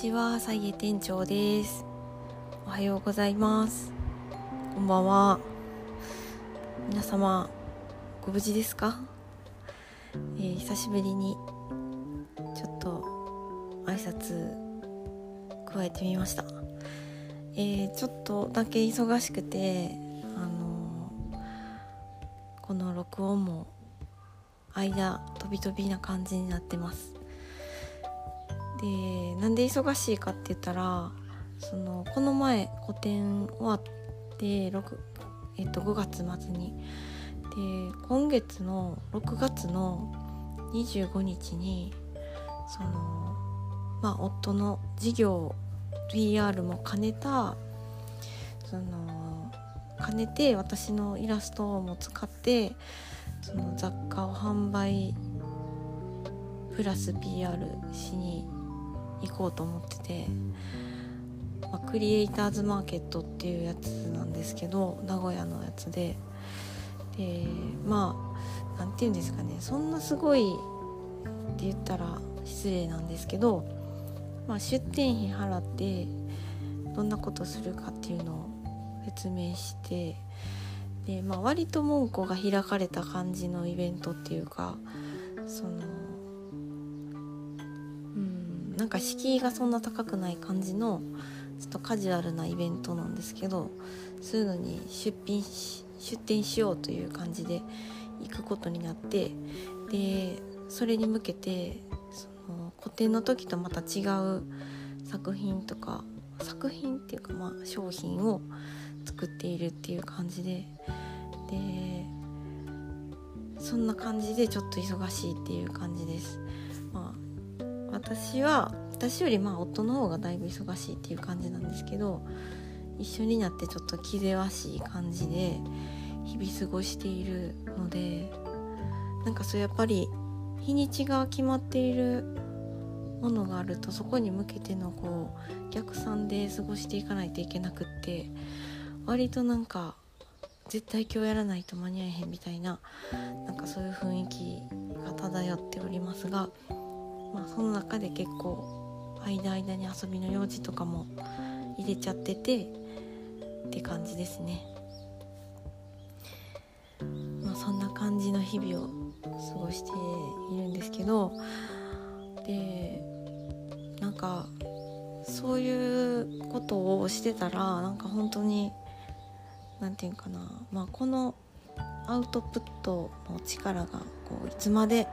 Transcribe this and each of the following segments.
ちは、さいえ店長です。おはようございます。こんばんは。皆様、ご無事ですか、えー久しぶりに、ちょっと、挨拶、加えてみました。えーちょっとだけ忙しくて、あのーこの録音も、間、飛び飛びな感じになってます。でなんで忙しいかって言ったらそのこの前個展終わって6、えっと、5月末に。で今月の6月の25日にそのまあ夫の事業 PR も兼ねたその兼ねて私のイラストも使ってその雑貨を販売プラス PR しに行こうと思ってて、まあ、クリエイターズマーケットっていうやつなんですけど名古屋のやつで。でまあなんて言うんですかねそんなすごいって言ったら失礼なんですけど、まあ、出店費払ってどんなことするかっていうのを説明してで、まあ、割と門戸が開かれた感じのイベントっていうかそのなんか敷居がそんな高くない感じのちょっとカジュアルなイベントなんですけどそういうのに出品し出店しようという感じで行くことになってでそれに向けてその個展の時とまた違う作品とか作品っていうかまあ商品を作っているっていう感じででそんな感じでちょっと忙しいっていう感じです。私は私よりまあ夫の方がだいぶ忙しいっていう感じなんですけど一緒になってちょっと気ぜわしい感じで日々過ごしているのでなんかそうやっぱり日にちが決まっているものがあるとそこに向けてのこう逆算で過ごしていかないといけなくって割となんか絶対今日やらないと間に合えへんみたいななんかそういう雰囲気が漂っておりますがまあその中で結構間間に遊びの用事とかも入れちゃっててって感じですね。まあそんな感じの日々を過ごしているんですけどでなんかそういうことをしてたらなんか本当に何て言うかな、まあ、このアウトプットの力がこういつまで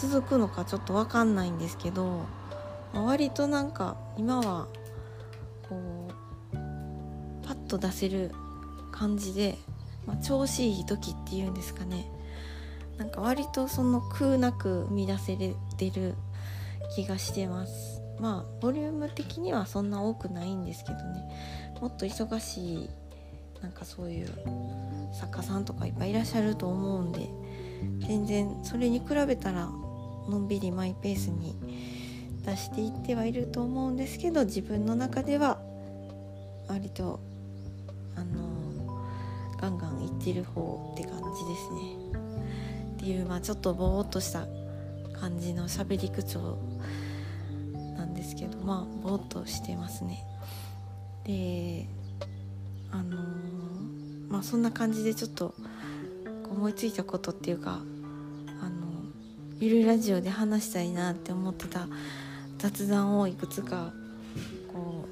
続くのかちょっと分かんないんですけど、ま割となんか今はこうパッと出せる感じで、まあ、調子いい時っていうんですかね。なんか割とその空なく生み出せれてる気がしてます。まあボリューム的にはそんな多くないんですけどね。もっと忙しいなんかそういう作家さんとかいっぱいいらっしゃると思うんで全然それに比べたらのんびりマイペースに出していってはいると思うんですけど自分の中では割とあのガンガンいってる方って感じですね。っていうまあちょっとぼーっとした感じの喋り口調なんですけどまあぼーっとしてますね。であのまあそんな感じでちょっと思いついたことっていうかゆるラジオで話したいなって思ってた雑談をいくつかこ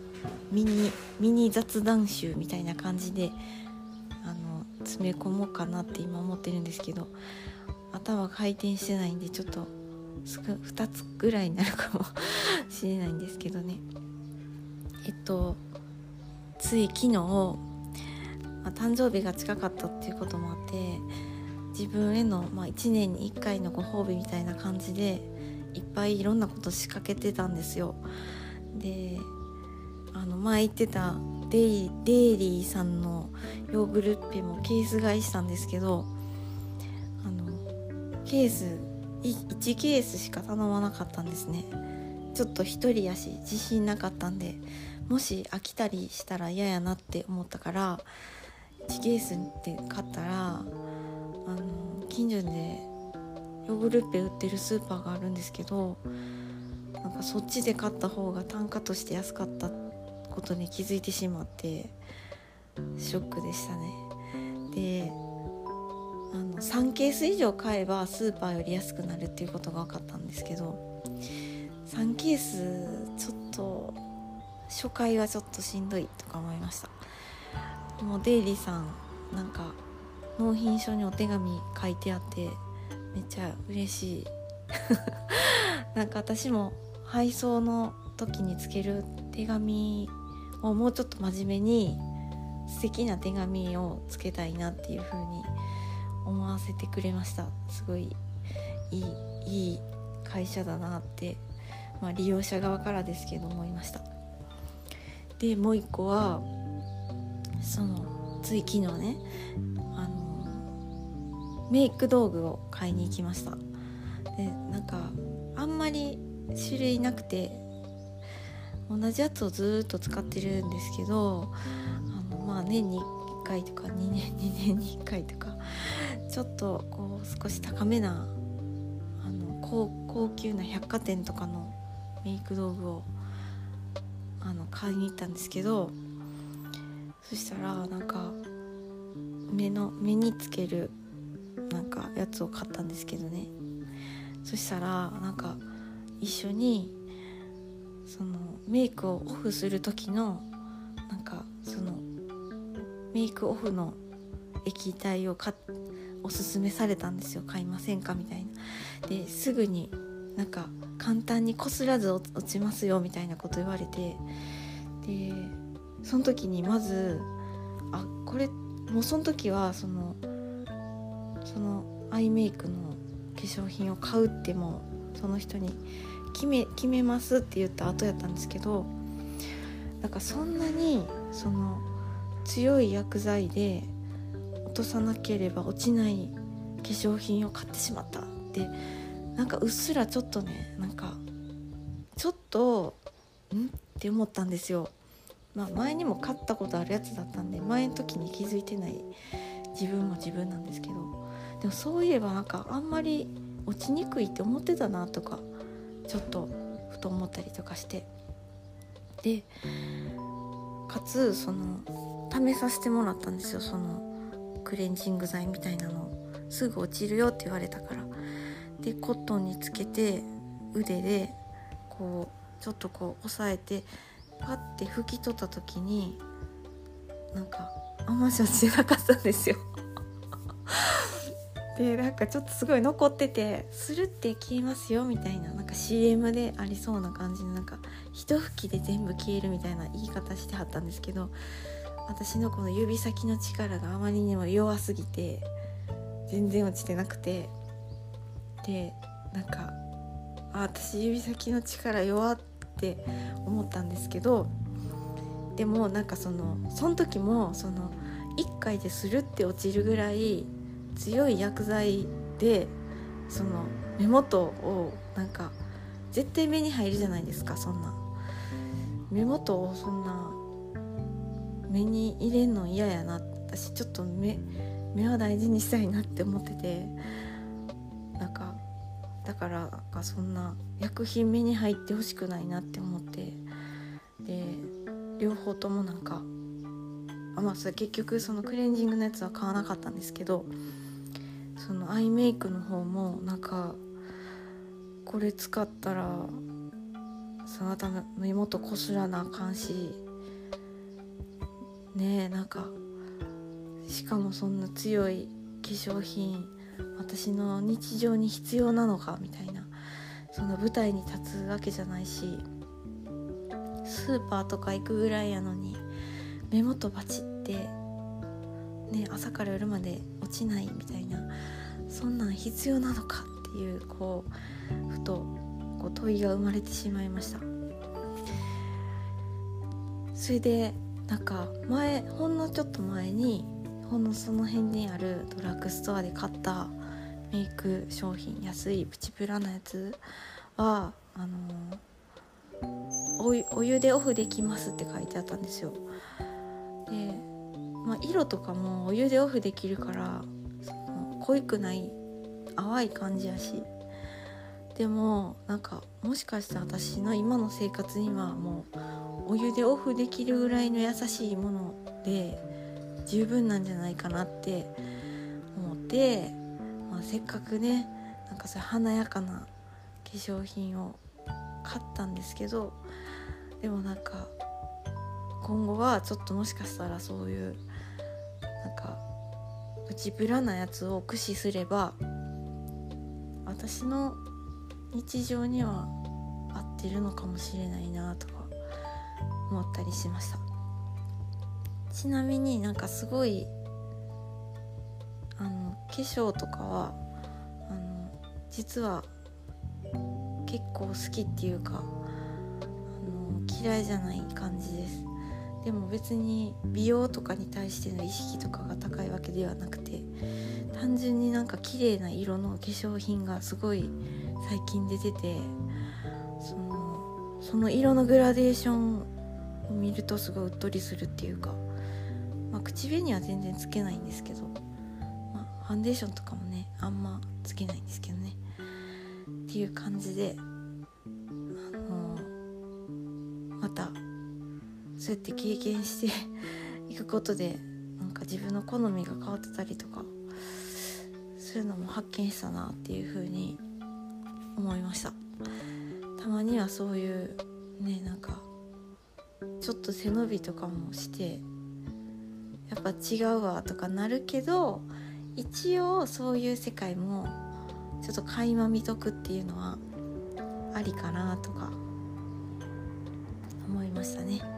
うミニミニ雑談集みたいな感じであの詰め込もうかなって今思ってるんですけど頭回転してないんでちょっとすぐ2つぐらいになるかもしれないんですけどね。えっとつい昨日、まあ、誕生日が近かったっていうこともあって自分への、まあ、1年に1回のご褒美みたいな感じでいっぱいいろんなこと仕掛けてたんですよ。であの前言ってたデイデイリーさんのヨーグルッペもケース買いしたんですけどあのケース1ケースしか頼まなかったんですね。ちょっと一人やし自信なかったんでもし飽きたりしたら嫌やなって思ったから1ケースって買ったら近所でヨーグルッペ売ってるスーパーがあるんですけどなんかそっちで買った方が単価として安かったことに気づいてしまってショックでしたね。であの3ケース以上買えばスーパーより安くなるっていうことが分かったんですけど3ケースちょっと初回はちょっとしんどいとか思いました。もうデイリーさんなんか納品書にお手紙書いてあってめっちゃ嬉しい。なんか私も配送の時につける手紙をもうちょっと真面目に素敵な手紙をつけたいなっていう風に思わせてくれました。すごいいいいい会社だなって、まあ、利用者側からですけど思いました。でもう一個はそのつい昨日ねメイク道具を買いに行きました。でなんかあんまり種類なくて同じやつをずっと使ってるんですけどあのまあ年に1回とか2年2年に1回とかちょっとこう少し高めなあの高高級な百貨店とかのメイク道具をあの買いに行ったんですけどそしたらなんか目の目につけるかやつを買ったんですけどね。そしたらなんか一緒にそのメイクをオフする時のなんかそのメイクオフの液体を買おすすめされたんですよ。買いませんかみたいな。ですぐになんか簡単にこすらず落ちますよみたいなこと言われて。でその時にまずあこれもうその時はそのそのアイメイクの化粧品を買うってもその人に決め決めますって言った後やったんですけどなんかそんなにその強い薬剤で落とさなければ落ちない化粧品を買ってしまったってなんかうっすらちょっとねなんかちょっとん？って思ったんですよ。まあ、前にも買ったことあるやつだったんで前の時に気づいてない自分も自分なんですけどでもそういえばなんかあんまり落ちにくいって思ってたなとかちょっとふと思ったりとかして。でかつその試させてもらったんですよ。そのクレンジング剤みたいなの。をすぐ落ちるよって言われたから。でコットンにつけて腕でこうちょっとこう押さえてパッて拭き取った時になんかあんまし落ちてなかったんですよ。でなんかちょっとすごい残ってて「するって消えますよ」みたいななんか CM でありそうな感じのなんか一拭きで全部消えるみたいな言い方してはったんですけど私のこの指先の力があまりにも弱すぎて全然落ちてなくてでなんかあ私指先の力弱って思ったんですけどでもなんかそのその時もその1回でするって落ちるぐらい強い薬剤でその目元をなんか絶対目に入るじゃないですかそんな。目元をそんな目に入れんの嫌やな私ちょっと目目は大事にしたいなって思っててなんかだからなんかそんな薬品目に入ってほしくないなって思ってで両方ともなんかあまあそれ結局そのクレンジングのやつは買わなかったんですけどそのアイメイクの方もなんかこれ使ったらその頭目元こすらなあかんしねえなんかしかもそんな強い化粧品私の日常に必要なのかみたいなその舞台に立つわけじゃないしスーパーとか行くぐらいやのに目元バチってね朝から夜まで落ちないみたいなそんなん必要なのかっていうこうふとこう問いが生まれてしまいました。それでなんか前ほんのちょっと前にほんのその辺にあるドラッグストアで買ったメイク商品安いプチプラのやつはあのお湯でオフできますって書いてあったんですよ。で、まあ、色とかもお湯でオフできるから濃いくない淡い感じやし。でもなんかもしかしたら私の今の生活にはもうお湯でオフできるぐらいの優しいもので十分なんじゃないかなって思って、まあ、せっかくねなんかそう華やかな化粧品を買ったんですけどでもなんか今後はちょっともしかしたらそういう内ぶらなやつを駆使すれば私の日常には合ってるのかもしれないなとか思ったりしました。ちなみになんかすごいあの化粧とかはあの実は結構好きっていうかあの嫌いじゃない感じです。でも別に美容とかに対しての意識とかが高いわけではなくて単純になんか綺麗な色の化粧品がすごい最近出ててそのその色のグラデーションを見るとすごいうっとりするっていうか、まあ、口紅は全然つけないんですけど、まあ、ファンデーションとかもねあんまつけないんですけどね。っていう感じであのまたそうやって経験していくことでなんか自分の好みが変わってたりとかそういうのも発見したなっていう風に思いました。たまにはそういうねなんかちょっと背伸びとかもしてやっぱ違うわとかなるけど一応そういう世界もちょっと垣間見とくっていうのはありかなとか思いましたね。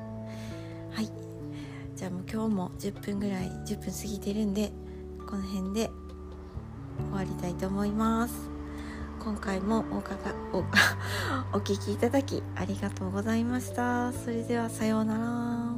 はい。じゃあもう今日も10分ぐらい10分過ぎてるんでこの辺で終わりたいと思います。今回もおかかお お聞きいただきありがとうございました。それではさようなら。